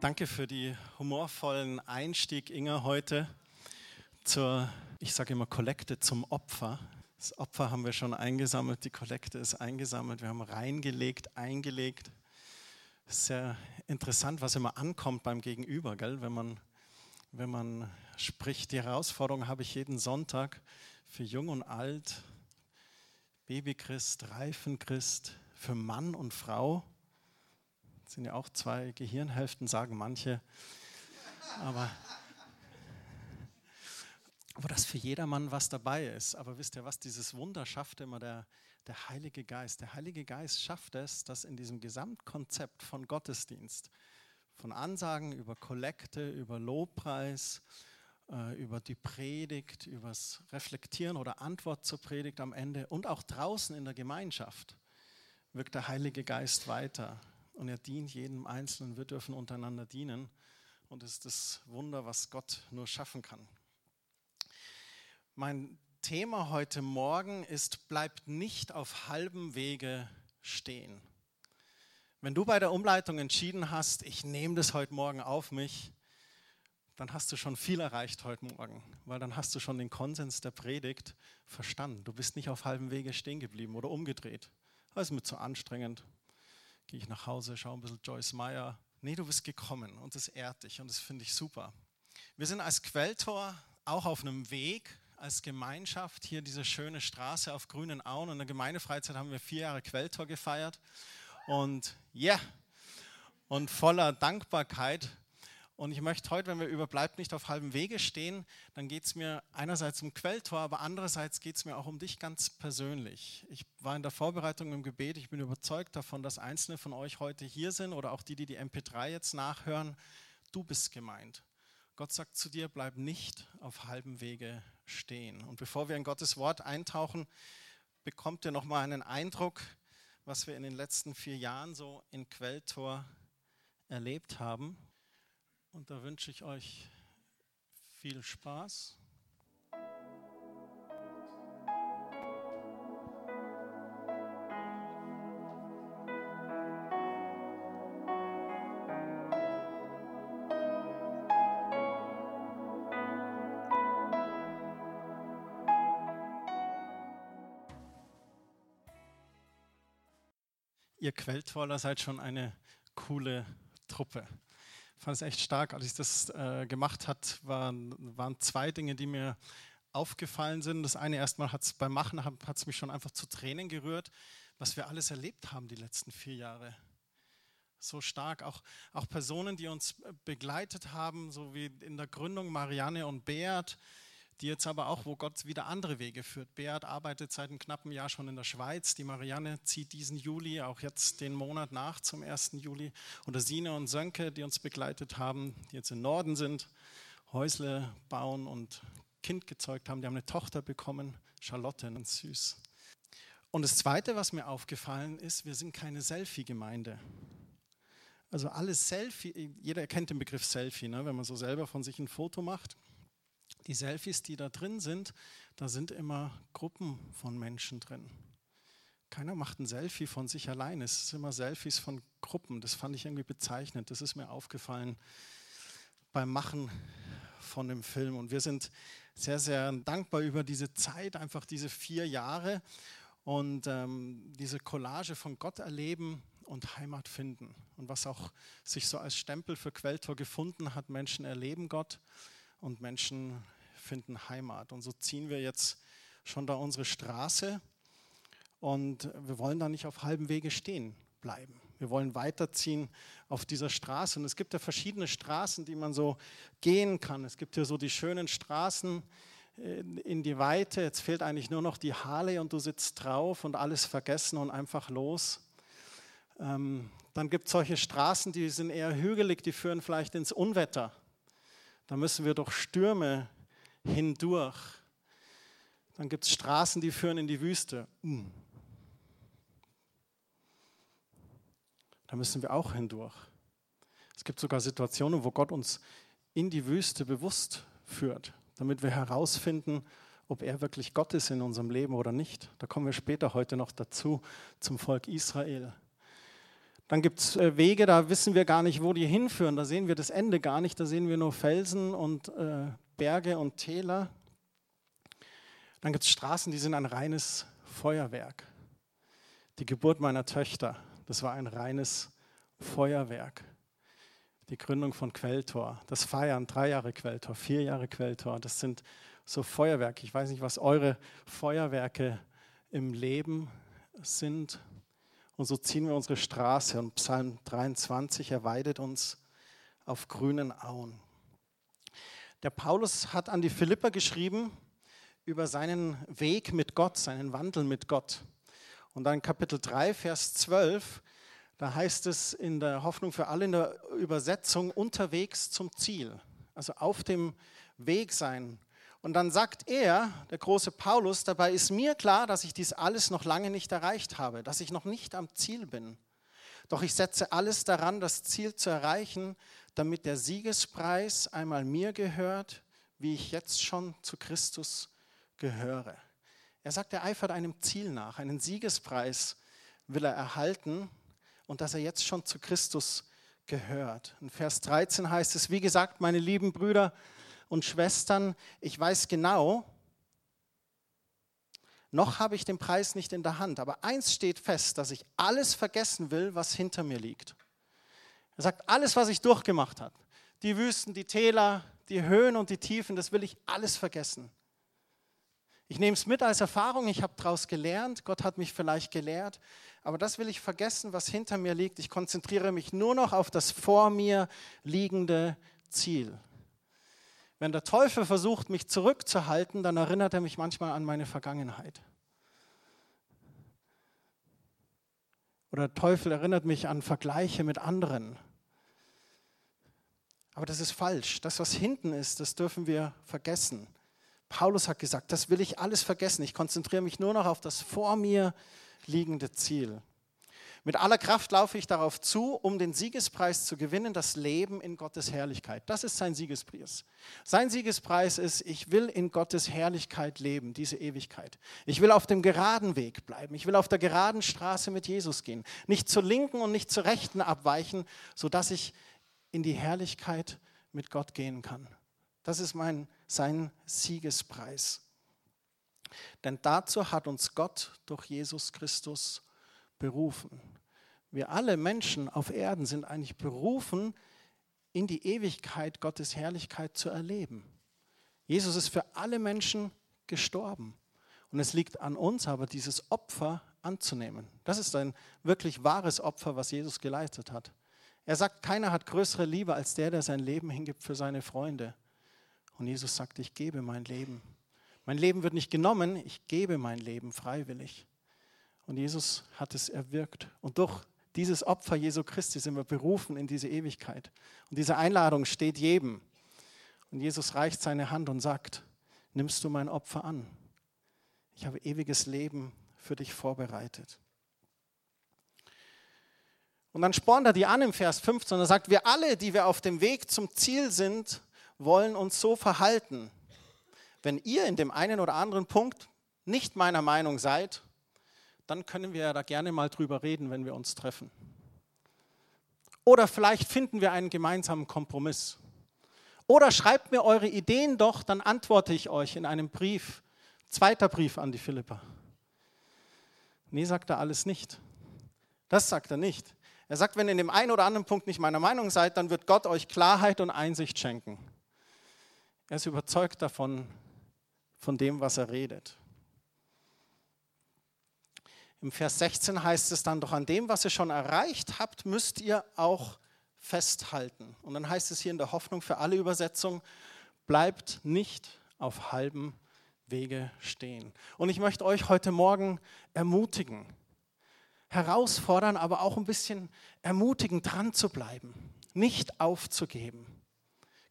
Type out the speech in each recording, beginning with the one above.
Danke für die humorvollen Einstieg, Inga, heute zur, ich sage immer, Kollekte zum Opfer. Das Opfer haben wir schon eingesammelt, die Kollekte ist eingesammelt, wir haben reingelegt, eingelegt. Sehr interessant, was immer ankommt beim Gegenüber, gell? Wenn, man, wenn man spricht. Die Herausforderung habe ich jeden Sonntag für Jung und Alt, Babychrist, Reifenchrist, für Mann und Frau sind ja auch zwei Gehirnhälften, sagen manche. Aber wo das für jedermann was dabei ist. Aber wisst ihr was, dieses Wunder schafft immer der, der Heilige Geist. Der Heilige Geist schafft es, dass in diesem Gesamtkonzept von Gottesdienst, von Ansagen über Kollekte, über Lobpreis, äh, über die Predigt, über das Reflektieren oder Antwort zur Predigt am Ende und auch draußen in der Gemeinschaft wirkt der Heilige Geist weiter und er dient jedem Einzelnen. Wir dürfen untereinander dienen und es ist das Wunder, was Gott nur schaffen kann. Mein Thema heute Morgen ist, bleibt nicht auf halbem Wege stehen. Wenn du bei der Umleitung entschieden hast, ich nehme das heute Morgen auf mich, dann hast du schon viel erreicht heute Morgen, weil dann hast du schon den Konsens der Predigt verstanden. Du bist nicht auf halbem Wege stehen geblieben oder umgedreht. Das ist mir zu anstrengend gehe ich nach Hause, schaue ein bisschen Joyce Meyer. Nee, du bist gekommen und das ehrt dich und das finde ich super. Wir sind als Quelltor auch auf einem Weg, als Gemeinschaft, hier diese schöne Straße auf grünen Auen. In der Gemeindefreizeit haben wir vier Jahre Quelltor gefeiert. Und ja, yeah, und voller Dankbarkeit und ich möchte heute, wenn wir über Bleibt nicht auf halbem Wege stehen, dann geht es mir einerseits um Quelltor, aber andererseits geht es mir auch um dich ganz persönlich. Ich war in der Vorbereitung im Gebet, ich bin überzeugt davon, dass einzelne von euch heute hier sind oder auch die, die die MP3 jetzt nachhören. Du bist gemeint. Gott sagt zu dir, bleib nicht auf halbem Wege stehen. Und bevor wir in Gottes Wort eintauchen, bekommt ihr nochmal einen Eindruck, was wir in den letzten vier Jahren so in Quelltor erlebt haben. Und da wünsche ich euch viel Spaß. Ihr Quelltoller seid schon eine coole Truppe fand es echt stark, als ich das äh, gemacht hat, waren, waren zwei Dinge, die mir aufgefallen sind. Das eine erstmal hat es beim Machen hat es mich schon einfach zu Tränen gerührt, was wir alles erlebt haben die letzten vier Jahre. So stark, auch, auch Personen, die uns begleitet haben, so wie in der Gründung Marianne und Beat, die jetzt aber auch, wo Gott wieder andere Wege führt. Beat arbeitet seit einem knappen Jahr schon in der Schweiz. Die Marianne zieht diesen Juli, auch jetzt den Monat nach zum 1. Juli. Oder Sine und Sönke, die uns begleitet haben, die jetzt im Norden sind, Häusle bauen und Kind gezeugt haben. Die haben eine Tochter bekommen, Charlotte, ganz süß. Und das Zweite, was mir aufgefallen ist, wir sind keine Selfie-Gemeinde. Also alles Selfie, jeder kennt den Begriff Selfie, ne? wenn man so selber von sich ein Foto macht die Selfies, die da drin sind, da sind immer Gruppen von Menschen drin. Keiner macht ein Selfie von sich allein. Es sind immer Selfies von Gruppen. Das fand ich irgendwie bezeichnend. Das ist mir aufgefallen beim Machen von dem Film. Und wir sind sehr, sehr dankbar über diese Zeit, einfach diese vier Jahre und ähm, diese Collage von Gott erleben und Heimat finden. Und was auch sich so als Stempel für Quelltor gefunden hat, Menschen erleben Gott und Menschen finden Heimat. Und so ziehen wir jetzt schon da unsere Straße und wir wollen da nicht auf halbem Wege stehen bleiben. Wir wollen weiterziehen auf dieser Straße. Und es gibt ja verschiedene Straßen, die man so gehen kann. Es gibt ja so die schönen Straßen in die Weite. Jetzt fehlt eigentlich nur noch die Harley und du sitzt drauf und alles vergessen und einfach los. Ähm, dann gibt es solche Straßen, die sind eher hügelig, die führen vielleicht ins Unwetter. Da müssen wir durch Stürme hindurch. Dann gibt es Straßen, die führen in die Wüste. Hm. Da müssen wir auch hindurch. Es gibt sogar Situationen, wo Gott uns in die Wüste bewusst führt, damit wir herausfinden, ob er wirklich Gott ist in unserem Leben oder nicht. Da kommen wir später heute noch dazu zum Volk Israel. Dann gibt es äh, Wege, da wissen wir gar nicht, wo die hinführen. Da sehen wir das Ende gar nicht. Da sehen wir nur Felsen und äh, Berge und Täler. Dann gibt es Straßen, die sind ein reines Feuerwerk. Die Geburt meiner Töchter, das war ein reines Feuerwerk. Die Gründung von Quelltor, das Feiern, drei Jahre Quelltor, vier Jahre Quelltor, das sind so Feuerwerke. Ich weiß nicht, was eure Feuerwerke im Leben sind. Und so ziehen wir unsere Straße. Und Psalm 23, er weidet uns auf grünen Auen. Der Paulus hat an die Philipper geschrieben über seinen Weg mit Gott, seinen Wandel mit Gott. Und dann Kapitel 3, Vers 12, da heißt es in der Hoffnung für alle in der Übersetzung unterwegs zum Ziel. Also auf dem Weg sein und dann sagt er, der große Paulus, dabei ist mir klar, dass ich dies alles noch lange nicht erreicht habe, dass ich noch nicht am Ziel bin. Doch ich setze alles daran, das Ziel zu erreichen, damit der Siegespreis einmal mir gehört, wie ich jetzt schon zu Christus gehöre. Er sagt, er eifert einem Ziel nach, einen Siegespreis will er erhalten und dass er jetzt schon zu Christus gehört. In Vers 13 heißt es, wie gesagt, meine lieben Brüder, und Schwestern, ich weiß genau, noch habe ich den Preis nicht in der Hand, aber eins steht fest, dass ich alles vergessen will, was hinter mir liegt. Er sagt, alles, was ich durchgemacht habe, die Wüsten, die Täler, die Höhen und die Tiefen, das will ich alles vergessen. Ich nehme es mit als Erfahrung, ich habe daraus gelernt, Gott hat mich vielleicht gelehrt, aber das will ich vergessen, was hinter mir liegt. Ich konzentriere mich nur noch auf das vor mir liegende Ziel. Wenn der Teufel versucht, mich zurückzuhalten, dann erinnert er mich manchmal an meine Vergangenheit. Oder der Teufel erinnert mich an Vergleiche mit anderen. Aber das ist falsch. Das, was hinten ist, das dürfen wir vergessen. Paulus hat gesagt, das will ich alles vergessen. Ich konzentriere mich nur noch auf das vor mir liegende Ziel. Mit aller Kraft laufe ich darauf zu, um den Siegespreis zu gewinnen, das Leben in Gottes Herrlichkeit. Das ist sein Siegespreis. Sein Siegespreis ist, ich will in Gottes Herrlichkeit leben, diese Ewigkeit. Ich will auf dem geraden Weg bleiben. Ich will auf der geraden Straße mit Jesus gehen. Nicht zur linken und nicht zur rechten abweichen, sodass ich in die Herrlichkeit mit Gott gehen kann. Das ist mein, sein Siegespreis. Denn dazu hat uns Gott durch Jesus Christus berufen. Wir alle Menschen auf Erden sind eigentlich berufen, in die Ewigkeit Gottes Herrlichkeit zu erleben. Jesus ist für alle Menschen gestorben. Und es liegt an uns aber, dieses Opfer anzunehmen. Das ist ein wirklich wahres Opfer, was Jesus geleistet hat. Er sagt, keiner hat größere Liebe als der, der sein Leben hingibt für seine Freunde. Und Jesus sagt, ich gebe mein Leben. Mein Leben wird nicht genommen, ich gebe mein Leben freiwillig. Und Jesus hat es erwirkt. Und durch dieses Opfer Jesu Christi sind wir berufen in diese Ewigkeit. Und diese Einladung steht jedem. Und Jesus reicht seine Hand und sagt, nimmst du mein Opfer an? Ich habe ewiges Leben für dich vorbereitet. Und dann spornt er die an im Vers 15 und er sagt, wir alle, die wir auf dem Weg zum Ziel sind, wollen uns so verhalten. Wenn ihr in dem einen oder anderen Punkt nicht meiner Meinung seid, dann können wir ja da gerne mal drüber reden, wenn wir uns treffen. Oder vielleicht finden wir einen gemeinsamen Kompromiss. Oder schreibt mir eure Ideen doch, dann antworte ich euch in einem Brief, zweiter Brief an die Philippa. Nee, sagt er alles nicht. Das sagt er nicht. Er sagt, wenn ihr in dem einen oder anderen Punkt nicht meiner Meinung seid, dann wird Gott euch Klarheit und Einsicht schenken. Er ist überzeugt davon, von dem, was er redet. Im Vers 16 heißt es dann, doch an dem, was ihr schon erreicht habt, müsst ihr auch festhalten. Und dann heißt es hier in der Hoffnung für alle Übersetzungen, bleibt nicht auf halbem Wege stehen. Und ich möchte euch heute Morgen ermutigen, herausfordern, aber auch ein bisschen ermutigen, dran zu bleiben, nicht aufzugeben,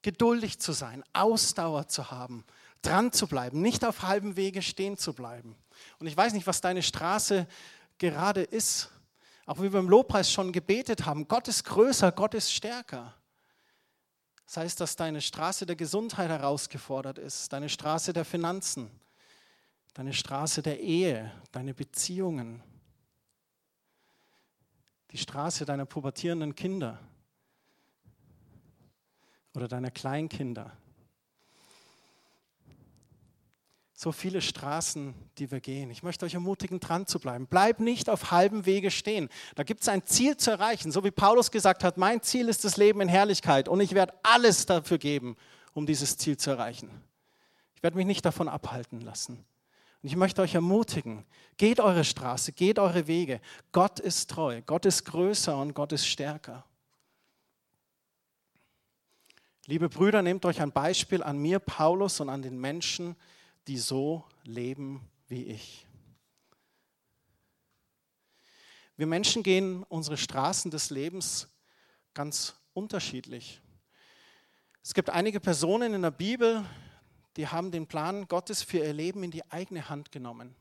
geduldig zu sein, Ausdauer zu haben, dran zu bleiben, nicht auf halbem Wege stehen zu bleiben. Und ich weiß nicht, was deine Straße gerade ist. Auch wie wir im Lobpreis schon gebetet haben, Gott ist größer, Gott ist stärker. Das heißt, dass deine Straße der Gesundheit herausgefordert ist, deine Straße der Finanzen, deine Straße der Ehe, deine Beziehungen. Die Straße deiner pubertierenden Kinder oder deiner Kleinkinder. So viele Straßen, die wir gehen. Ich möchte euch ermutigen, dran zu bleiben. Bleib nicht auf halbem Wege stehen. Da gibt es ein Ziel zu erreichen. So wie Paulus gesagt hat, mein Ziel ist das Leben in Herrlichkeit und ich werde alles dafür geben, um dieses Ziel zu erreichen. Ich werde mich nicht davon abhalten lassen. Und ich möchte euch ermutigen, geht eure Straße, geht eure Wege. Gott ist treu, Gott ist größer und Gott ist stärker. Liebe Brüder, nehmt euch ein Beispiel an mir, Paulus, und an den Menschen, so leben wie ich. Wir Menschen gehen unsere Straßen des Lebens ganz unterschiedlich. Es gibt einige Personen in der Bibel, die haben den Plan Gottes für ihr Leben in die eigene Hand genommen.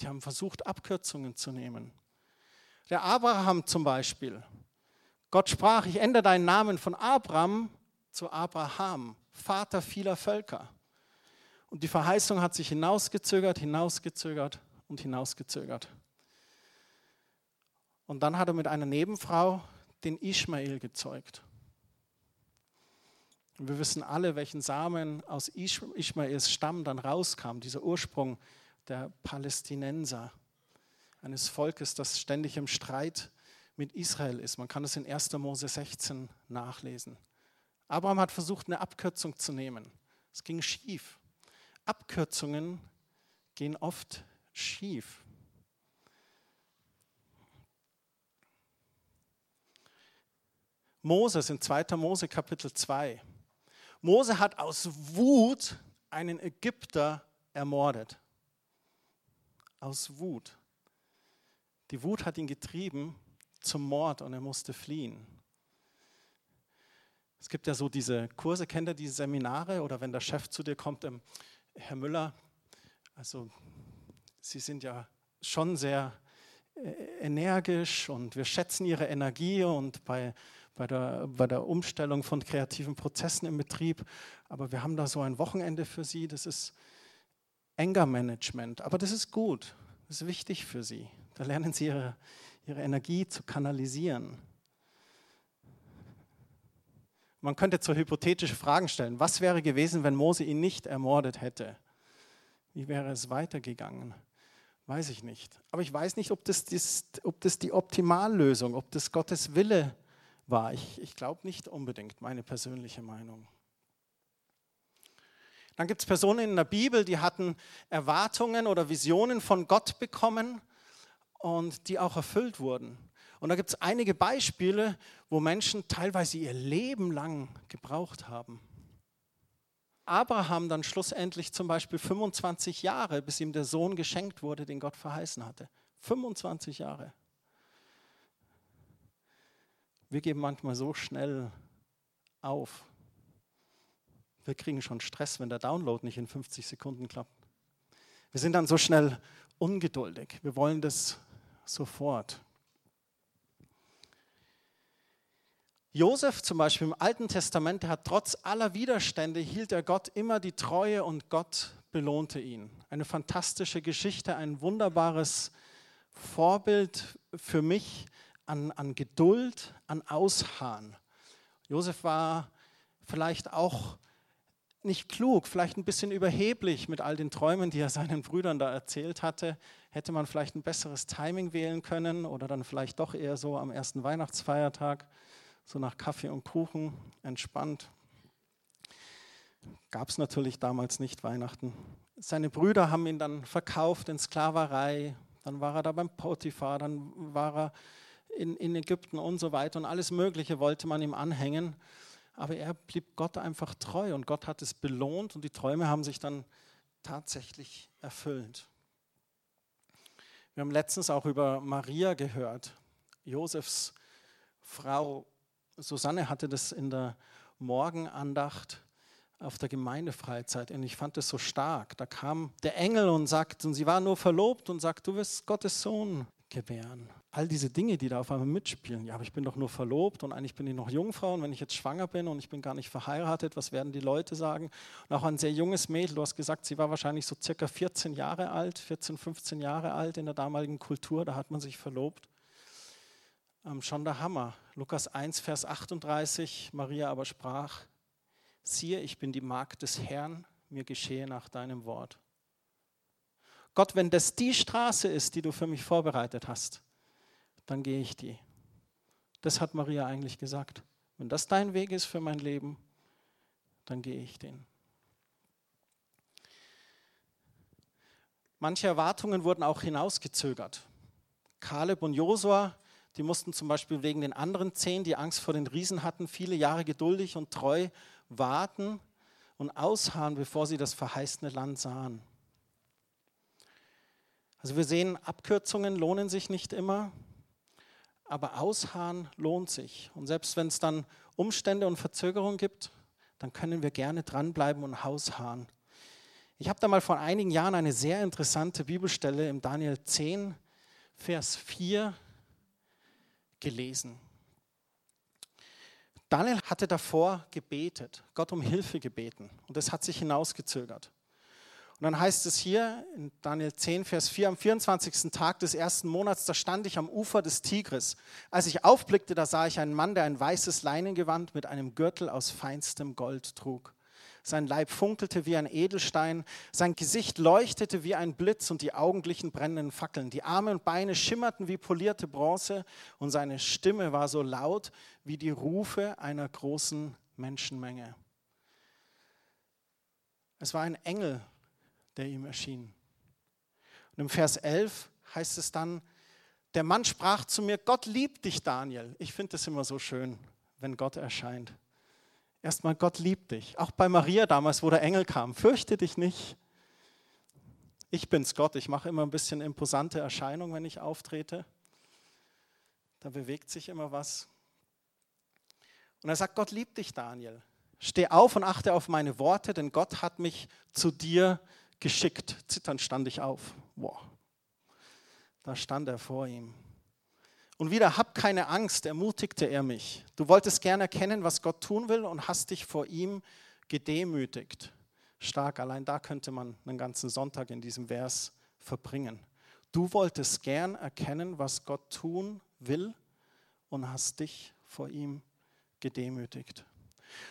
Die haben versucht, Abkürzungen zu nehmen. Der Abraham zum Beispiel. Gott sprach, ich ändere deinen Namen von Abraham zu Abraham, Vater vieler Völker. Und die Verheißung hat sich hinausgezögert, hinausgezögert und hinausgezögert. Und dann hat er mit einer Nebenfrau den Ishmael gezeugt. Und wir wissen alle, welchen Samen aus Ishmaels Stamm dann rauskam, dieser Ursprung der Palästinenser, eines Volkes, das ständig im Streit mit Israel ist. Man kann es in 1. Mose 16 nachlesen. Abraham hat versucht, eine Abkürzung zu nehmen. Es ging schief. Abkürzungen gehen oft schief. Moses in 2. Mose Kapitel 2. Mose hat aus Wut einen Ägypter ermordet. Aus Wut. Die Wut hat ihn getrieben zum Mord und er musste fliehen. Es gibt ja so diese Kurse, kennt ihr diese Seminare oder wenn der Chef zu dir kommt, Herr Müller, also Sie sind ja schon sehr äh, energisch und wir schätzen Ihre Energie und bei, bei, der, bei der Umstellung von kreativen Prozessen im Betrieb, aber wir haben da so ein Wochenende für Sie, das ist Anger Management, aber das ist gut, das ist wichtig für Sie. Da lernen Sie Ihre, Ihre Energie zu kanalisieren. Man könnte so hypothetische Fragen stellen. Was wäre gewesen, wenn Mose ihn nicht ermordet hätte? Wie wäre es weitergegangen? Weiß ich nicht. Aber ich weiß nicht, ob das, das, ob das die Optimallösung, ob das Gottes Wille war. Ich, ich glaube nicht unbedingt, meine persönliche Meinung. Dann gibt es Personen in der Bibel, die hatten Erwartungen oder Visionen von Gott bekommen und die auch erfüllt wurden. Und da gibt es einige Beispiele, wo Menschen teilweise ihr Leben lang gebraucht haben. Abraham dann schlussendlich zum Beispiel 25 Jahre, bis ihm der Sohn geschenkt wurde, den Gott verheißen hatte. 25 Jahre. Wir geben manchmal so schnell auf. Wir kriegen schon Stress, wenn der Download nicht in 50 Sekunden klappt. Wir sind dann so schnell ungeduldig. Wir wollen das sofort. Josef zum Beispiel im Alten Testament, der hat trotz aller Widerstände, hielt er Gott immer die Treue und Gott belohnte ihn. Eine fantastische Geschichte, ein wunderbares Vorbild für mich an, an Geduld, an Ausharren. Josef war vielleicht auch nicht klug, vielleicht ein bisschen überheblich mit all den Träumen, die er seinen Brüdern da erzählt hatte. Hätte man vielleicht ein besseres Timing wählen können oder dann vielleicht doch eher so am ersten Weihnachtsfeiertag so nach Kaffee und Kuchen, entspannt. Gab es natürlich damals nicht Weihnachten. Seine Brüder haben ihn dann verkauft in Sklaverei, dann war er da beim Potiphar, dann war er in, in Ägypten und so weiter und alles Mögliche wollte man ihm anhängen. Aber er blieb Gott einfach treu und Gott hat es belohnt und die Träume haben sich dann tatsächlich erfüllt. Wir haben letztens auch über Maria gehört, Josefs Frau. Susanne hatte das in der Morgenandacht auf der Gemeindefreizeit und ich fand das so stark. Da kam der Engel und sagt, und sie war nur verlobt und sagt, du wirst Gottes Sohn gebären. All diese Dinge, die da auf einmal mitspielen. Ja, aber ich bin doch nur verlobt und eigentlich bin ich noch Jungfrau und wenn ich jetzt schwanger bin und ich bin gar nicht verheiratet, was werden die Leute sagen? Und auch ein sehr junges Mädel, du hast gesagt, sie war wahrscheinlich so circa 14 Jahre alt, 14, 15 Jahre alt in der damaligen Kultur, da hat man sich verlobt. Ähm, schon der Hammer. Lukas 1, Vers 38, Maria aber sprach, siehe, ich bin die Magd des Herrn, mir geschehe nach deinem Wort. Gott, wenn das die Straße ist, die du für mich vorbereitet hast, dann gehe ich die. Das hat Maria eigentlich gesagt. Wenn das dein Weg ist für mein Leben, dann gehe ich den. Manche Erwartungen wurden auch hinausgezögert. Kaleb und Josua, die mussten zum Beispiel wegen den anderen zehn, die Angst vor den Riesen hatten, viele Jahre geduldig und treu warten und ausharren, bevor sie das verheißene Land sahen. Also wir sehen, Abkürzungen lohnen sich nicht immer, aber Ausharren lohnt sich. Und selbst wenn es dann Umstände und Verzögerungen gibt, dann können wir gerne dranbleiben und ausharren. Ich habe da mal vor einigen Jahren eine sehr interessante Bibelstelle im Daniel 10, Vers 4 gelesen. Daniel hatte davor gebetet, Gott um Hilfe gebeten und es hat sich hinausgezögert. Und dann heißt es hier in Daniel 10, Vers 4, am 24. Tag des ersten Monats, da stand ich am Ufer des Tigris. Als ich aufblickte, da sah ich einen Mann, der ein weißes Leinengewand mit einem Gürtel aus feinstem Gold trug. Sein Leib funkelte wie ein Edelstein, sein Gesicht leuchtete wie ein Blitz und die Augen glichen brennenden Fackeln. Die Arme und Beine schimmerten wie polierte Bronze und seine Stimme war so laut wie die Rufe einer großen Menschenmenge. Es war ein Engel, der ihm erschien. Und im Vers 11 heißt es dann, der Mann sprach zu mir, Gott liebt dich, Daniel. Ich finde es immer so schön, wenn Gott erscheint. Erstmal, Gott liebt dich. Auch bei Maria damals, wo der Engel kam. Fürchte dich nicht. Ich bin's Gott. Ich mache immer ein bisschen imposante Erscheinung, wenn ich auftrete. Da bewegt sich immer was. Und er sagt, Gott liebt dich, Daniel. Steh auf und achte auf meine Worte, denn Gott hat mich zu dir geschickt. Zitternd stand ich auf. Wow. Da stand er vor ihm. Und wieder, hab keine Angst, ermutigte er mich. Du wolltest gern erkennen, was Gott tun will und hast dich vor ihm gedemütigt. Stark, allein da könnte man einen ganzen Sonntag in diesem Vers verbringen. Du wolltest gern erkennen, was Gott tun will und hast dich vor ihm gedemütigt.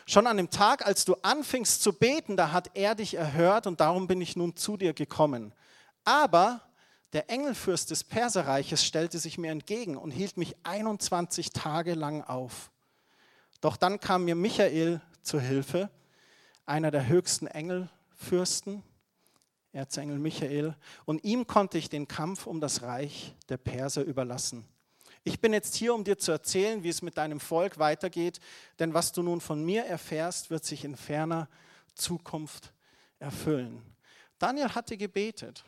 Schon an dem Tag, als du anfingst zu beten, da hat er dich erhört und darum bin ich nun zu dir gekommen. Aber der Engelfürst des Perserreiches stellte sich mir entgegen und hielt mich 21 Tage lang auf. Doch dann kam mir Michael zur Hilfe, einer der höchsten Engelfürsten, Erzengel Michael, und ihm konnte ich den Kampf um das Reich der Perser überlassen. Ich bin jetzt hier, um dir zu erzählen, wie es mit deinem Volk weitergeht, denn was du nun von mir erfährst, wird sich in ferner Zukunft erfüllen. Daniel hatte gebetet.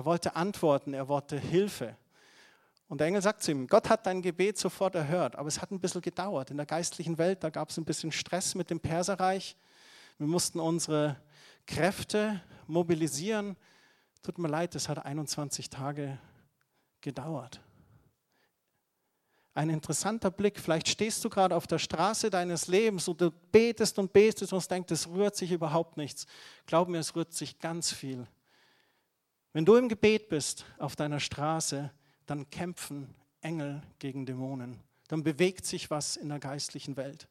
Er wollte Antworten, er wollte Hilfe. Und der Engel sagt zu ihm, Gott hat dein Gebet sofort erhört, aber es hat ein bisschen gedauert. In der geistlichen Welt, da gab es ein bisschen Stress mit dem Perserreich. Wir mussten unsere Kräfte mobilisieren. Tut mir leid, es hat 21 Tage gedauert. Ein interessanter Blick. Vielleicht stehst du gerade auf der Straße deines Lebens und du betest und betest und denkst, es rührt sich überhaupt nichts. Glaub mir, es rührt sich ganz viel. Wenn du im Gebet bist auf deiner Straße, dann kämpfen Engel gegen Dämonen. Dann bewegt sich was in der geistlichen Welt.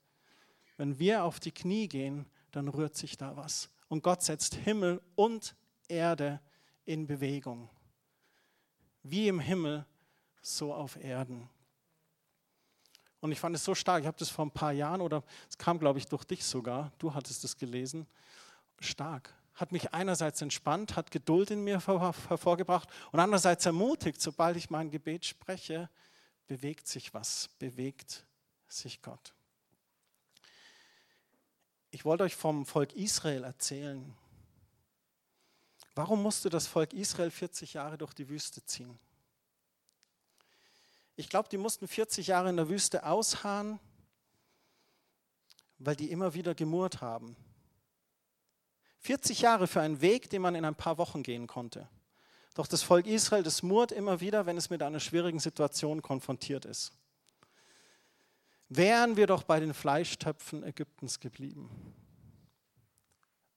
Wenn wir auf die Knie gehen, dann rührt sich da was. Und Gott setzt Himmel und Erde in Bewegung. Wie im Himmel, so auf Erden. Und ich fand es so stark. Ich habe das vor ein paar Jahren oder es kam, glaube ich, durch dich sogar. Du hattest es gelesen. Stark. Hat mich einerseits entspannt, hat Geduld in mir hervorgebracht und andererseits ermutigt, sobald ich mein Gebet spreche, bewegt sich was, bewegt sich Gott. Ich wollte euch vom Volk Israel erzählen. Warum musste das Volk Israel 40 Jahre durch die Wüste ziehen? Ich glaube, die mussten 40 Jahre in der Wüste ausharren, weil die immer wieder gemurrt haben. 40 Jahre für einen Weg, den man in ein paar Wochen gehen konnte. Doch das Volk Israel, das murrt immer wieder, wenn es mit einer schwierigen Situation konfrontiert ist. Wären wir doch bei den Fleischtöpfen Ägyptens geblieben.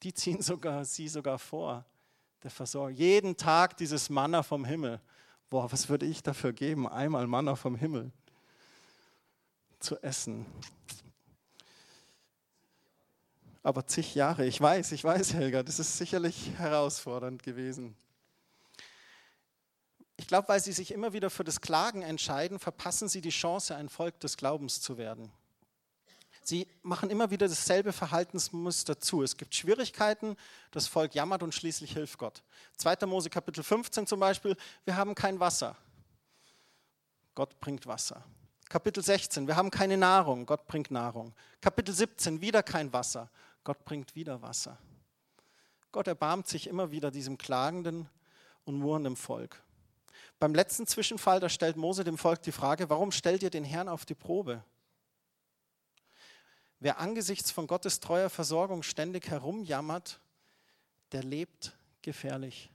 Die ziehen sogar sie sogar vor, der Versorgung. Jeden Tag dieses Manna vom Himmel boah, was würde ich dafür geben? Einmal Manna vom Himmel. zu essen. Aber zig Jahre, ich weiß, ich weiß, Helga, das ist sicherlich herausfordernd gewesen. Ich glaube, weil sie sich immer wieder für das Klagen entscheiden, verpassen sie die Chance, ein Volk des Glaubens zu werden. Sie machen immer wieder dasselbe Verhaltensmuster zu. Es gibt Schwierigkeiten, das Volk jammert und schließlich hilft Gott. 2. Mose Kapitel 15 zum Beispiel, wir haben kein Wasser. Gott bringt Wasser. Kapitel 16, wir haben keine Nahrung, Gott bringt Nahrung. Kapitel 17, wieder kein Wasser, Gott bringt wieder Wasser. Gott erbarmt sich immer wieder diesem klagenden und murrenden Volk. Beim letzten Zwischenfall, da stellt Mose dem Volk die Frage, warum stellt ihr den Herrn auf die Probe? Wer angesichts von Gottes treuer Versorgung ständig herumjammert, der lebt gefährlich.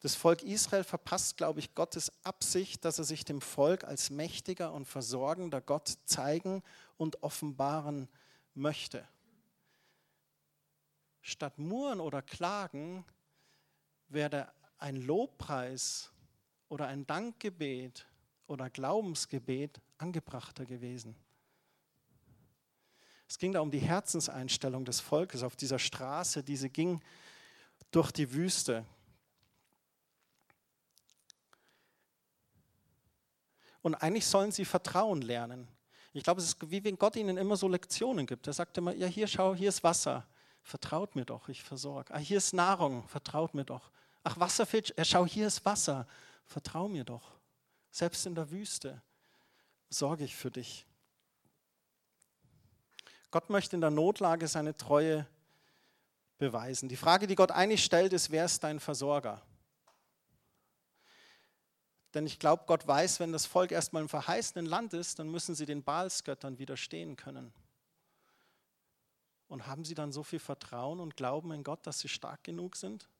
Das Volk Israel verpasst, glaube ich, Gottes Absicht, dass er sich dem Volk als mächtiger und versorgender Gott zeigen und offenbaren möchte. Statt Murren oder Klagen wäre ein Lobpreis oder ein Dankgebet oder Glaubensgebet angebrachter gewesen. Es ging da um die Herzenseinstellung des Volkes auf dieser Straße, die sie ging durch die Wüste. Und eigentlich sollen sie Vertrauen lernen. Ich glaube, es ist wie wenn Gott ihnen immer so Lektionen gibt. Er sagt immer, ja, hier schau, hier ist Wasser. Vertraut mir doch, ich versorge. Ah, hier ist Nahrung, vertraut mir doch. Ach, Wasser fehlt, ja, schau, hier ist Wasser. Vertrau mir doch. Selbst in der Wüste sorge ich für dich. Gott möchte in der Notlage seine Treue beweisen. Die Frage, die Gott eigentlich stellt, ist, wer ist dein Versorger? Denn ich glaube, Gott weiß, wenn das Volk erstmal im verheißenen Land ist, dann müssen sie den Baalsgöttern widerstehen können. Und haben sie dann so viel Vertrauen und Glauben in Gott, dass sie stark genug sind?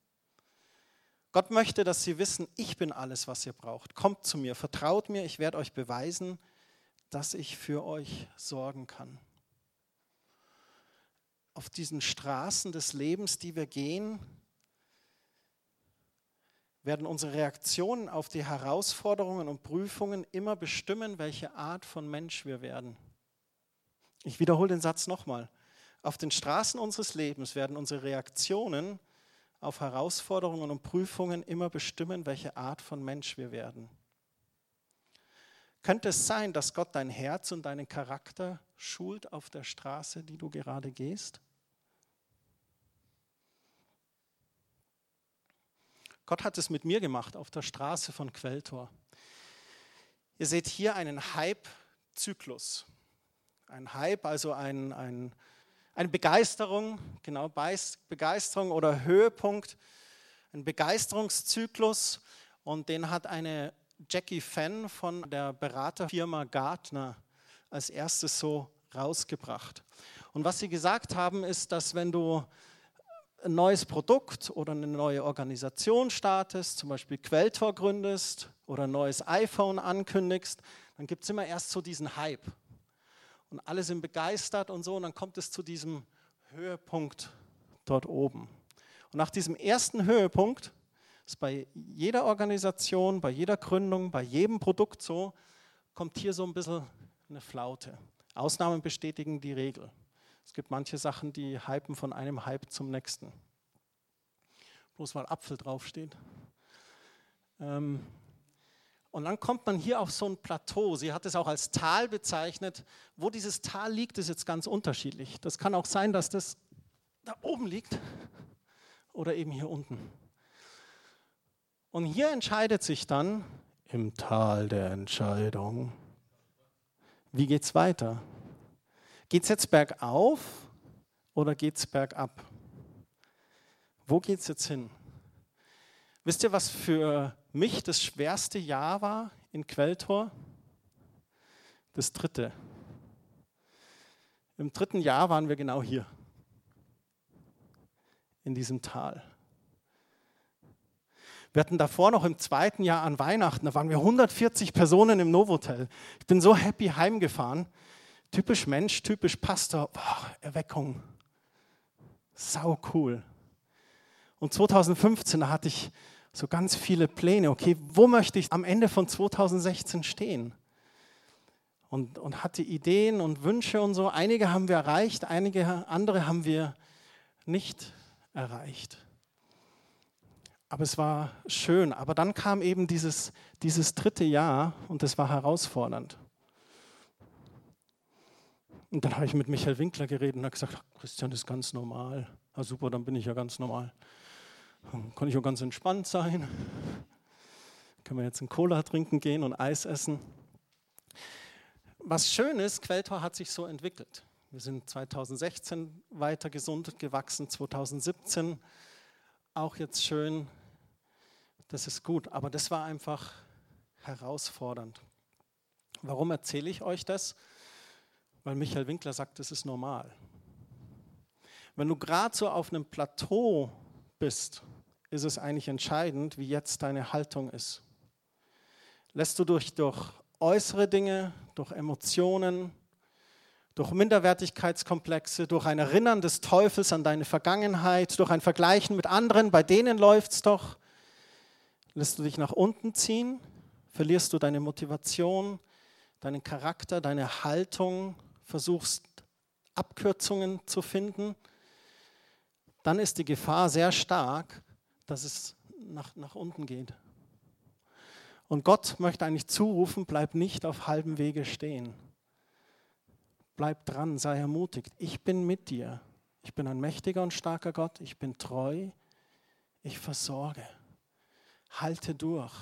Gott möchte, dass sie wissen, ich bin alles, was ihr braucht. Kommt zu mir, vertraut mir, ich werde euch beweisen, dass ich für euch sorgen kann. Auf diesen Straßen des Lebens, die wir gehen, werden unsere Reaktionen auf die Herausforderungen und Prüfungen immer bestimmen, welche Art von Mensch wir werden. Ich wiederhole den Satz nochmal. Auf den Straßen unseres Lebens werden unsere Reaktionen auf Herausforderungen und Prüfungen immer bestimmen, welche Art von Mensch wir werden. Könnte es sein, dass Gott dein Herz und deinen Charakter schult auf der Straße, die du gerade gehst? Gott hat es mit mir gemacht auf der Straße von Quelltor. Ihr seht hier einen Hype-Zyklus. Ein Hype, also ein, ein, eine Begeisterung, genau, Begeisterung oder Höhepunkt, ein Begeisterungszyklus. Und den hat eine Jackie Fenn von der Beraterfirma Gartner als erstes so rausgebracht. Und was sie gesagt haben, ist, dass wenn du ein neues Produkt oder eine neue Organisation startest, zum Beispiel Quelltor gründest oder ein neues iPhone ankündigst, dann gibt es immer erst so diesen Hype. Und alle sind begeistert und so, und dann kommt es zu diesem Höhepunkt dort oben. Und nach diesem ersten Höhepunkt ist bei jeder Organisation, bei jeder Gründung, bei jedem Produkt so, kommt hier so ein bisschen eine Flaute. Ausnahmen bestätigen die Regel. Es gibt manche Sachen, die hypen von einem Hype zum nächsten. Bloß weil Apfel draufsteht. Ähm, und dann kommt man hier auf so ein Plateau. Sie hat es auch als Tal bezeichnet. Wo dieses Tal liegt, ist jetzt ganz unterschiedlich. Das kann auch sein, dass das da oben liegt oder eben hier unten. Und hier entscheidet sich dann im Tal der Entscheidung, wie geht es weiter? Geht es jetzt bergauf oder geht es bergab? Wo geht es jetzt hin? Wisst ihr, was für mich das schwerste Jahr war in Quelltor? Das dritte. Im dritten Jahr waren wir genau hier, in diesem Tal. Wir hatten davor noch im zweiten Jahr an Weihnachten, da waren wir 140 Personen im Novotel. Ich bin so happy heimgefahren. Typisch Mensch, typisch Pastor, boah, Erweckung. Sau cool. Und 2015, da hatte ich so ganz viele Pläne. Okay, wo möchte ich am Ende von 2016 stehen? und, und hatte Ideen und Wünsche und so. Einige haben wir erreicht, einige andere haben wir nicht erreicht. Aber es war schön. Aber dann kam eben dieses, dieses dritte Jahr und es war herausfordernd. Und dann habe ich mit Michael Winkler geredet und habe gesagt, Christian ist ganz normal. Ah, super, dann bin ich ja ganz normal. Kann ich auch ganz entspannt sein. Können wir jetzt einen Cola trinken gehen und Eis essen. Was schön ist, Quelltor hat sich so entwickelt. Wir sind 2016 weiter gesund gewachsen, 2017 auch jetzt schön das ist gut, aber das war einfach herausfordernd. Warum erzähle ich euch das? Weil Michael Winkler sagt, das ist normal. Wenn du gerade so auf einem Plateau bist, ist es eigentlich entscheidend, wie jetzt deine Haltung ist. Lässt du durch, durch äußere Dinge, durch Emotionen, durch Minderwertigkeitskomplexe, durch ein Erinnern des Teufels an deine Vergangenheit, durch ein Vergleichen mit anderen, bei denen läuft es doch, Lässt du dich nach unten ziehen, verlierst du deine Motivation, deinen Charakter, deine Haltung, versuchst Abkürzungen zu finden, dann ist die Gefahr sehr stark, dass es nach, nach unten geht. Und Gott möchte eigentlich zurufen, bleib nicht auf halbem Wege stehen. Bleib dran, sei ermutigt. Ich bin mit dir. Ich bin ein mächtiger und starker Gott. Ich bin treu. Ich versorge. Halte durch.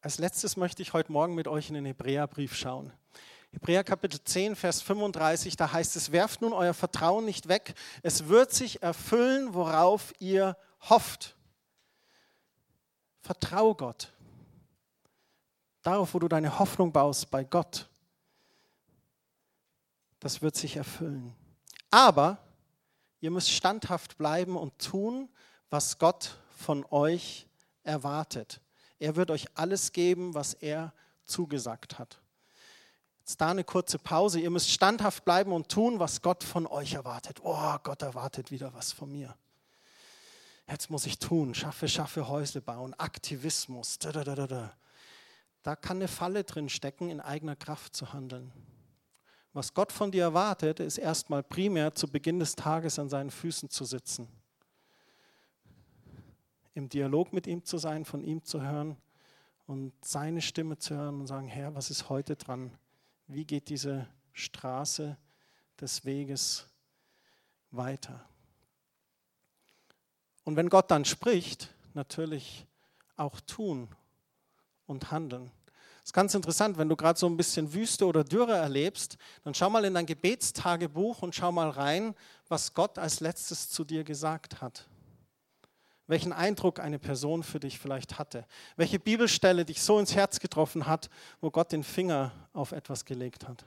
Als letztes möchte ich heute Morgen mit euch in den Hebräerbrief schauen. Hebräer Kapitel 10, Vers 35, da heißt es, werft nun euer Vertrauen nicht weg, es wird sich erfüllen, worauf ihr hofft. Vertrau Gott. Darauf, wo du deine Hoffnung baust, bei Gott. Das wird sich erfüllen. Aber ihr müsst standhaft bleiben und tun, was Gott von euch erwartet. Er wird euch alles geben, was er zugesagt hat. Jetzt da eine kurze Pause. Ihr müsst standhaft bleiben und tun, was Gott von euch erwartet. Oh, Gott erwartet wieder was von mir. Jetzt muss ich tun, schaffe, schaffe Häusle bauen, Aktivismus. Da, da, kann eine Falle drin stecken, in eigener Kraft zu handeln. Was Gott von dir erwartet, ist erstmal primär zu Beginn des Tages an seinen Füßen zu sitzen. Im Dialog mit ihm zu sein, von ihm zu hören und seine Stimme zu hören und sagen, Herr, was ist heute dran? Wie geht diese Straße des Weges weiter? Und wenn Gott dann spricht, natürlich auch tun und handeln. Das ist ganz interessant, wenn du gerade so ein bisschen Wüste oder Dürre erlebst, dann schau mal in dein Gebetstagebuch und schau mal rein, was Gott als letztes zu dir gesagt hat. Welchen Eindruck eine Person für dich vielleicht hatte. Welche Bibelstelle dich so ins Herz getroffen hat, wo Gott den Finger auf etwas gelegt hat.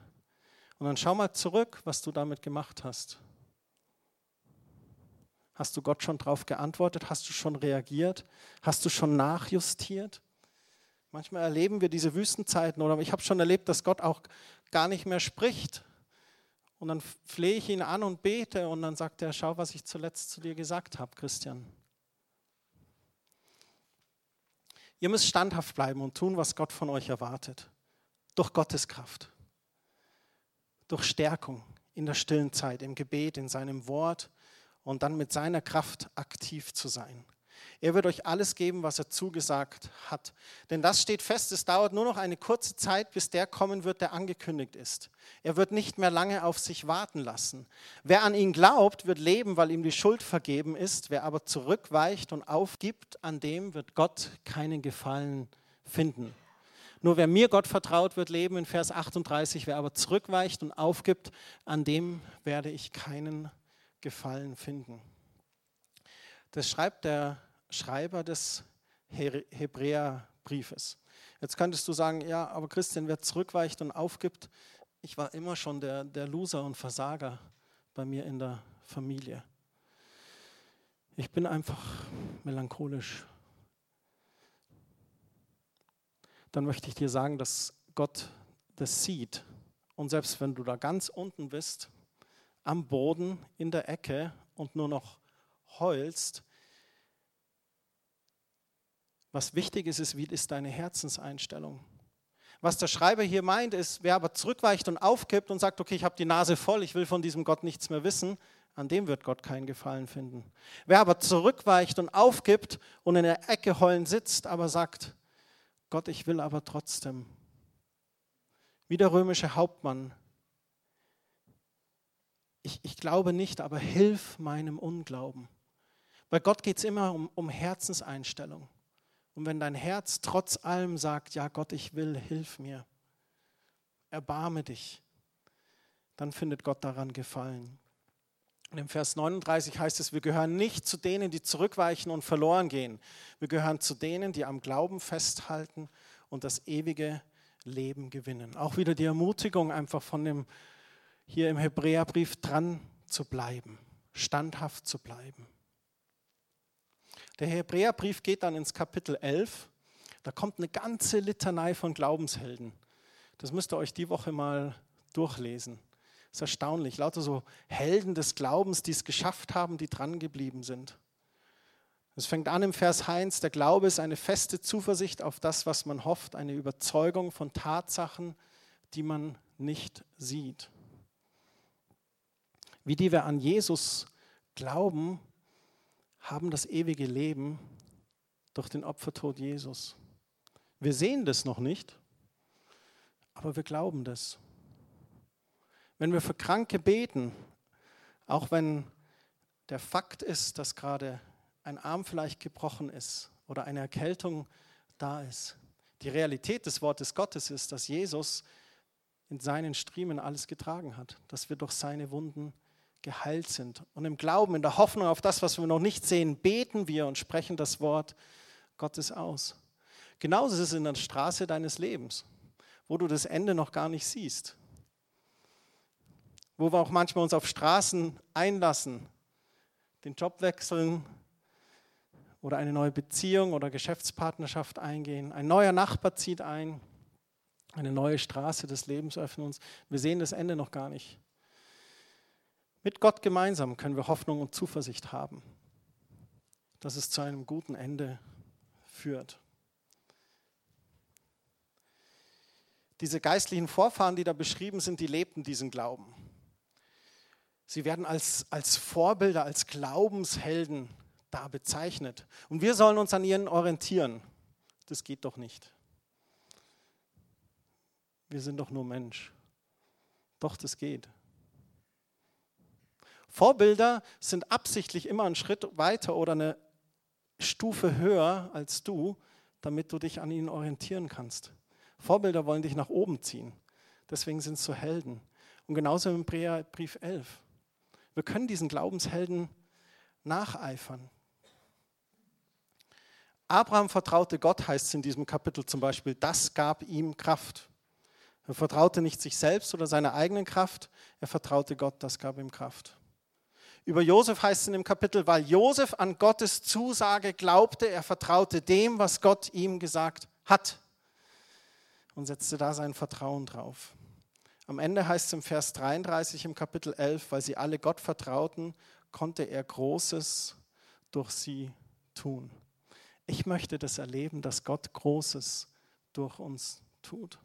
Und dann schau mal zurück, was du damit gemacht hast. Hast du Gott schon darauf geantwortet? Hast du schon reagiert? Hast du schon nachjustiert? Manchmal erleben wir diese Wüstenzeiten oder ich habe schon erlebt, dass Gott auch gar nicht mehr spricht. Und dann flehe ich ihn an und bete und dann sagt er, schau, was ich zuletzt zu dir gesagt habe, Christian. Ihr müsst standhaft bleiben und tun, was Gott von euch erwartet. Durch Gottes Kraft. Durch Stärkung in der stillen Zeit, im Gebet, in seinem Wort und dann mit seiner Kraft aktiv zu sein. Er wird euch alles geben, was er zugesagt hat. Denn das steht fest, es dauert nur noch eine kurze Zeit, bis der kommen wird, der angekündigt ist. Er wird nicht mehr lange auf sich warten lassen. Wer an ihn glaubt, wird leben, weil ihm die Schuld vergeben ist. Wer aber zurückweicht und aufgibt, an dem wird Gott keinen Gefallen finden. Nur wer mir Gott vertraut, wird leben in Vers 38. Wer aber zurückweicht und aufgibt, an dem werde ich keinen Gefallen finden. Das schreibt der Schreiber des Hebräerbriefes. Jetzt könntest du sagen, ja, aber Christian, wer zurückweicht und aufgibt, ich war immer schon der, der Loser und Versager bei mir in der Familie. Ich bin einfach melancholisch. Dann möchte ich dir sagen, dass Gott das sieht. Und selbst wenn du da ganz unten bist, am Boden, in der Ecke und nur noch heulst, Was wichtig ist, ist, wie ist deine Herzenseinstellung? Was der Schreiber hier meint, ist, wer aber zurückweicht und aufgibt und sagt, okay, ich habe die Nase voll, ich will von diesem Gott nichts mehr wissen, an dem wird Gott keinen Gefallen finden. Wer aber zurückweicht und aufgibt und in der Ecke heulend sitzt, aber sagt, Gott, ich will aber trotzdem. Wie der römische Hauptmann. Ich, ich glaube nicht, aber hilf meinem Unglauben. Bei Gott geht es immer um, um Herzenseinstellung. Und wenn dein Herz trotz allem sagt, ja Gott, ich will, hilf mir, erbarme dich, dann findet Gott daran Gefallen. Und im Vers 39 heißt es, wir gehören nicht zu denen, die zurückweichen und verloren gehen. Wir gehören zu denen, die am Glauben festhalten und das ewige Leben gewinnen. Auch wieder die Ermutigung, einfach von dem hier im Hebräerbrief dran zu bleiben, standhaft zu bleiben. Der Hebräerbrief geht dann ins Kapitel 11. Da kommt eine ganze Litanei von Glaubenshelden. Das müsst ihr euch die Woche mal durchlesen. Das ist erstaunlich. Lauter so Helden des Glaubens, die es geschafft haben, die dran geblieben sind. Es fängt an im Vers Heinz, der Glaube ist eine feste Zuversicht auf das, was man hofft, eine Überzeugung von Tatsachen, die man nicht sieht. Wie die wir an Jesus glauben, haben das ewige Leben durch den Opfertod Jesus. Wir sehen das noch nicht, aber wir glauben das. Wenn wir für Kranke beten, auch wenn der Fakt ist, dass gerade ein Arm vielleicht gebrochen ist oder eine Erkältung da ist, die Realität des Wortes Gottes ist, dass Jesus in seinen Striemen alles getragen hat, dass wir durch seine Wunden geheilt sind. Und im Glauben, in der Hoffnung auf das, was wir noch nicht sehen, beten wir und sprechen das Wort Gottes aus. Genauso ist es in der Straße deines Lebens, wo du das Ende noch gar nicht siehst. Wo wir auch manchmal uns auf Straßen einlassen, den Job wechseln oder eine neue Beziehung oder Geschäftspartnerschaft eingehen. Ein neuer Nachbar zieht ein, eine neue Straße des Lebens öffnet uns. Wir sehen das Ende noch gar nicht. Mit Gott gemeinsam können wir Hoffnung und Zuversicht haben, dass es zu einem guten Ende führt. Diese geistlichen Vorfahren, die da beschrieben sind, die lebten diesen Glauben. Sie werden als, als Vorbilder, als Glaubenshelden da bezeichnet. Und wir sollen uns an ihnen orientieren. Das geht doch nicht. Wir sind doch nur Mensch. Doch, das geht. Vorbilder sind absichtlich immer einen Schritt weiter oder eine Stufe höher als du, damit du dich an ihnen orientieren kannst. Vorbilder wollen dich nach oben ziehen. Deswegen sind es so Helden. Und genauso im Brief 11. Wir können diesen Glaubenshelden nacheifern. Abraham vertraute Gott, heißt es in diesem Kapitel zum Beispiel, das gab ihm Kraft. Er vertraute nicht sich selbst oder seiner eigenen Kraft, er vertraute Gott, das gab ihm Kraft. Über Josef heißt es in dem Kapitel, weil Josef an Gottes Zusage glaubte, er vertraute dem, was Gott ihm gesagt hat und setzte da sein Vertrauen drauf. Am Ende heißt es im Vers 33 im Kapitel 11, weil sie alle Gott vertrauten, konnte er Großes durch sie tun. Ich möchte das erleben, dass Gott Großes durch uns tut.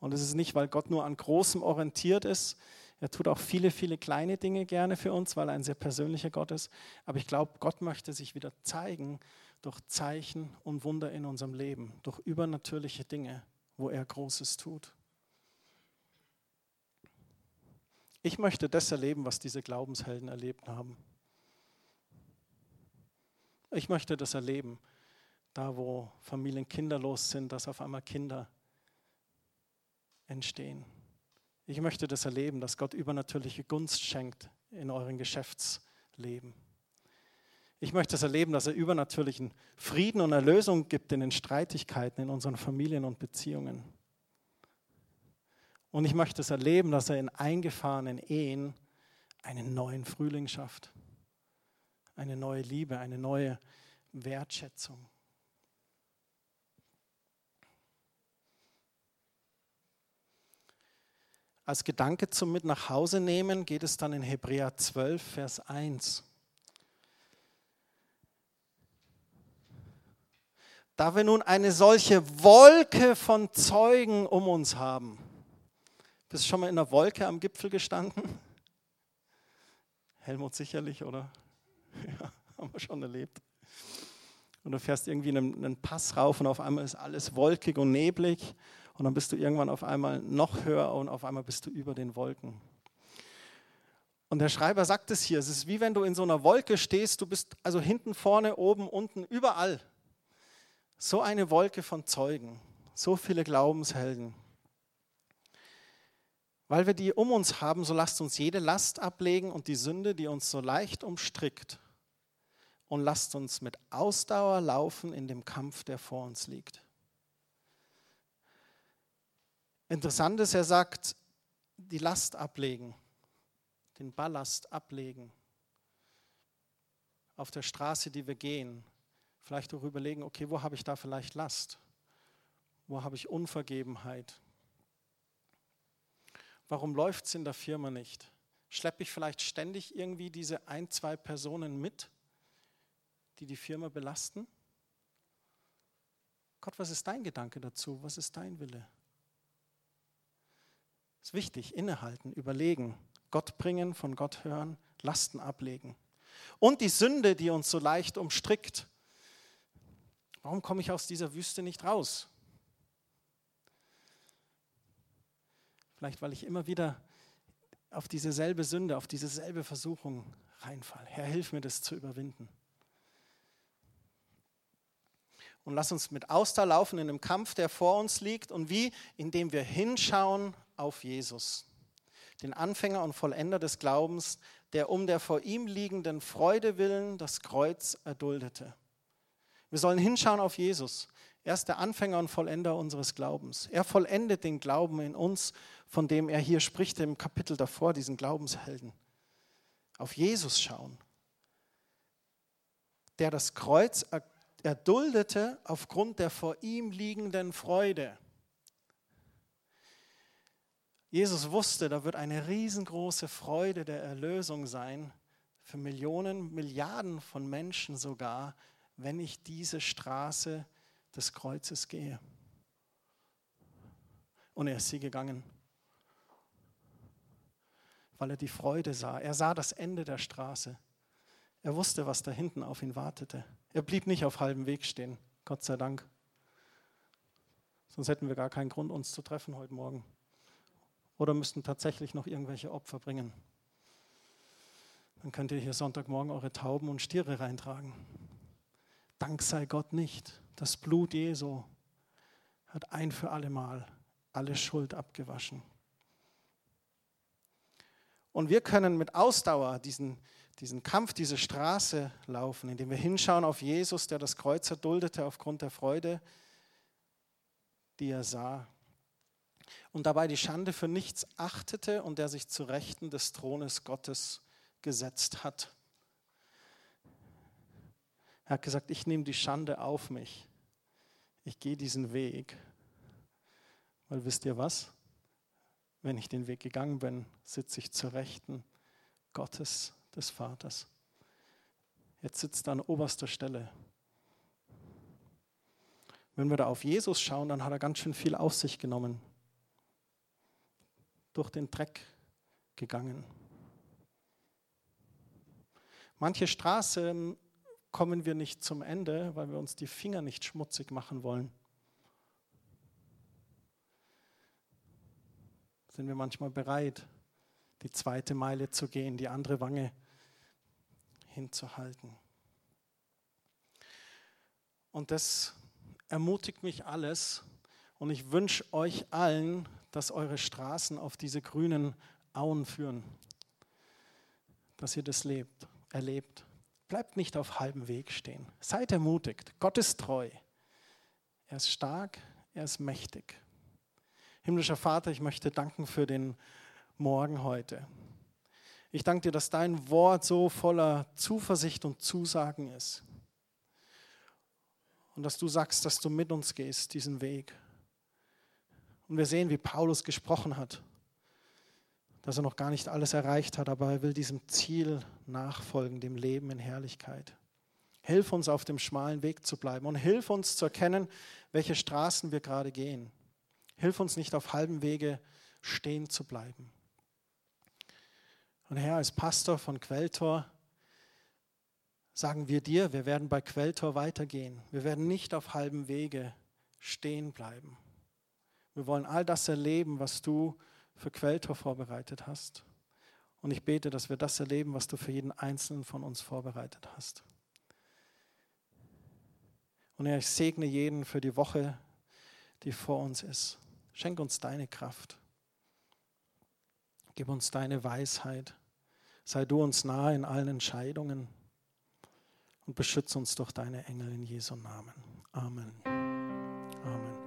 Und es ist nicht, weil Gott nur an Großem orientiert ist, er tut auch viele, viele kleine Dinge gerne für uns, weil er ein sehr persönlicher Gott ist. Aber ich glaube, Gott möchte sich wieder zeigen durch Zeichen und Wunder in unserem Leben, durch übernatürliche Dinge, wo er Großes tut. Ich möchte das erleben, was diese Glaubenshelden erlebt haben. Ich möchte das erleben, da wo Familien kinderlos sind, dass auf einmal Kinder entstehen. Ich möchte das erleben, dass Gott übernatürliche Gunst schenkt in euren Geschäftsleben. Ich möchte es das erleben, dass er übernatürlichen Frieden und Erlösung gibt in den Streitigkeiten in unseren Familien und Beziehungen. Und ich möchte es erleben, dass er in eingefahrenen Ehen einen neuen Frühling schafft, eine neue Liebe, eine neue Wertschätzung. Als Gedanke zum Mit nach Hause nehmen geht es dann in Hebräer 12, Vers 1. Da wir nun eine solche Wolke von Zeugen um uns haben. Bist du schon mal in einer Wolke am Gipfel gestanden? Helmut sicherlich, oder? Ja, haben wir schon erlebt. Und du fährst irgendwie einen, einen Pass rauf und auf einmal ist alles wolkig und neblig und dann bist du irgendwann auf einmal noch höher und auf einmal bist du über den Wolken. Und der Schreiber sagt es hier, es ist wie wenn du in so einer Wolke stehst, du bist also hinten, vorne, oben, unten, überall. So eine Wolke von Zeugen, so viele Glaubenshelden. Weil wir die um uns haben, so lasst uns jede Last ablegen und die Sünde, die uns so leicht umstrickt. Und lasst uns mit Ausdauer laufen in dem Kampf, der vor uns liegt. Interessant ist, er sagt, die Last ablegen, den Ballast ablegen auf der Straße, die wir gehen. Vielleicht auch überlegen, okay, wo habe ich da vielleicht Last? Wo habe ich Unvergebenheit? Warum läuft es in der Firma nicht? Schleppe ich vielleicht ständig irgendwie diese ein, zwei Personen mit, die die Firma belasten? Gott, was ist dein Gedanke dazu? Was ist dein Wille? Es ist wichtig, innehalten, überlegen, Gott bringen, von Gott hören, Lasten ablegen. Und die Sünde, die uns so leicht umstrickt. Warum komme ich aus dieser Wüste nicht raus? Vielleicht, weil ich immer wieder auf diese selbe Sünde, auf diese selbe Versuchung reinfalle. Herr, hilf mir, das zu überwinden. Und lass uns mit Ausdauer laufen in dem Kampf, der vor uns liegt. Und wie? Indem wir hinschauen auf Jesus, den Anfänger und Vollender des Glaubens, der um der vor ihm liegenden Freude willen das Kreuz erduldete. Wir sollen hinschauen auf Jesus. Er ist der Anfänger und Vollender unseres Glaubens. Er vollendet den Glauben in uns, von dem er hier spricht im Kapitel davor, diesen Glaubenshelden. Auf Jesus schauen, der das Kreuz erduldete aufgrund der vor ihm liegenden Freude. Jesus wusste, da wird eine riesengroße Freude der Erlösung sein, für Millionen, Milliarden von Menschen sogar, wenn ich diese Straße des Kreuzes gehe. Und er ist sie gegangen, weil er die Freude sah. Er sah das Ende der Straße. Er wusste, was da hinten auf ihn wartete. Er blieb nicht auf halbem Weg stehen, Gott sei Dank. Sonst hätten wir gar keinen Grund, uns zu treffen heute Morgen. Oder müssten tatsächlich noch irgendwelche Opfer bringen. Dann könnt ihr hier Sonntagmorgen eure Tauben und Stiere reintragen. Dank sei Gott nicht. Das Blut Jesu hat ein für alle Mal alle Schuld abgewaschen. Und wir können mit Ausdauer diesen, diesen Kampf, diese Straße laufen, indem wir hinschauen auf Jesus, der das Kreuz erduldete aufgrund der Freude, die er sah. Und dabei die Schande für nichts achtete und der sich zu Rechten des Thrones Gottes gesetzt hat. Er hat gesagt, ich nehme die Schande auf mich ich gehe diesen Weg. Weil wisst ihr was? Wenn ich den Weg gegangen bin, sitze ich zur Rechten Gottes des Vaters. Jetzt sitzt er an oberster Stelle. Wenn wir da auf Jesus schauen, dann hat er ganz schön viel auf sich genommen. Durch den Dreck gegangen. Manche Straßen kommen wir nicht zum Ende, weil wir uns die Finger nicht schmutzig machen wollen. Sind wir manchmal bereit, die zweite Meile zu gehen, die andere Wange hinzuhalten. Und das ermutigt mich alles und ich wünsche euch allen, dass eure Straßen auf diese grünen Auen führen, dass ihr das lebt, erlebt. Bleibt nicht auf halbem Weg stehen. Seid ermutigt. Gott ist treu. Er ist stark, er ist mächtig. Himmlischer Vater, ich möchte danken für den Morgen heute. Ich danke dir, dass dein Wort so voller Zuversicht und Zusagen ist. Und dass du sagst, dass du mit uns gehst, diesen Weg. Und wir sehen, wie Paulus gesprochen hat dass er noch gar nicht alles erreicht hat, aber er will diesem Ziel nachfolgen, dem Leben in Herrlichkeit. Hilf uns auf dem schmalen Weg zu bleiben und hilf uns zu erkennen, welche Straßen wir gerade gehen. Hilf uns nicht auf halbem Wege stehen zu bleiben. Und Herr, als Pastor von Quelltor sagen wir dir, wir werden bei Quelltor weitergehen. Wir werden nicht auf halbem Wege stehen bleiben. Wir wollen all das erleben, was du für Quelltor vorbereitet hast. Und ich bete, dass wir das erleben, was du für jeden Einzelnen von uns vorbereitet hast. Und Herr, ich segne jeden für die Woche, die vor uns ist. Schenk uns deine Kraft. Gib uns deine Weisheit. Sei du uns nahe in allen Entscheidungen und beschütze uns durch deine Engel in Jesu Namen. Amen. Amen.